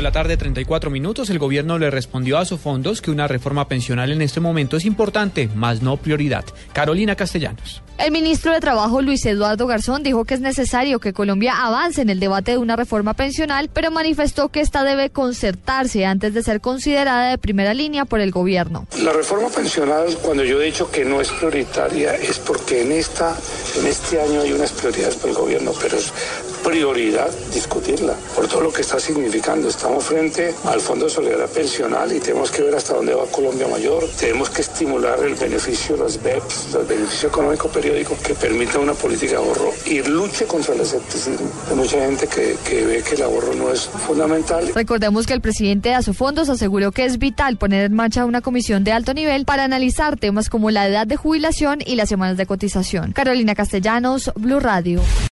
de la tarde, 34 minutos, el gobierno le respondió a Sofondos que una reforma pensional en este momento es importante, más no prioridad. Carolina Castellanos. El ministro de Trabajo, Luis Eduardo Garzón, dijo que es necesario que Colombia avance en el debate de una reforma pensional, pero manifestó que esta debe concertarse antes de ser considerada de primera línea por el gobierno. La reforma pensional, cuando yo he dicho que no es prioritaria, es porque en, esta, en este año hay unas prioridades para el gobierno, pero es prioridad discutirla por todo lo que está significando. Estamos frente al Fondo de Solidaridad Pensional y tenemos que ver hasta dónde va Colombia Mayor. Tenemos que estimular el beneficio, los BEPS, el beneficio económico periódico que permita una política de ahorro y luche contra el escepticismo. Hay mucha gente que, que ve que el ahorro no es fundamental. Recordemos que el presidente de Asofondos aseguró que es vital poner en marcha una comisión de alto nivel para analizar temas como la edad de jubilación y las semanas de cotización. Carolina Castellanos, Blue Radio.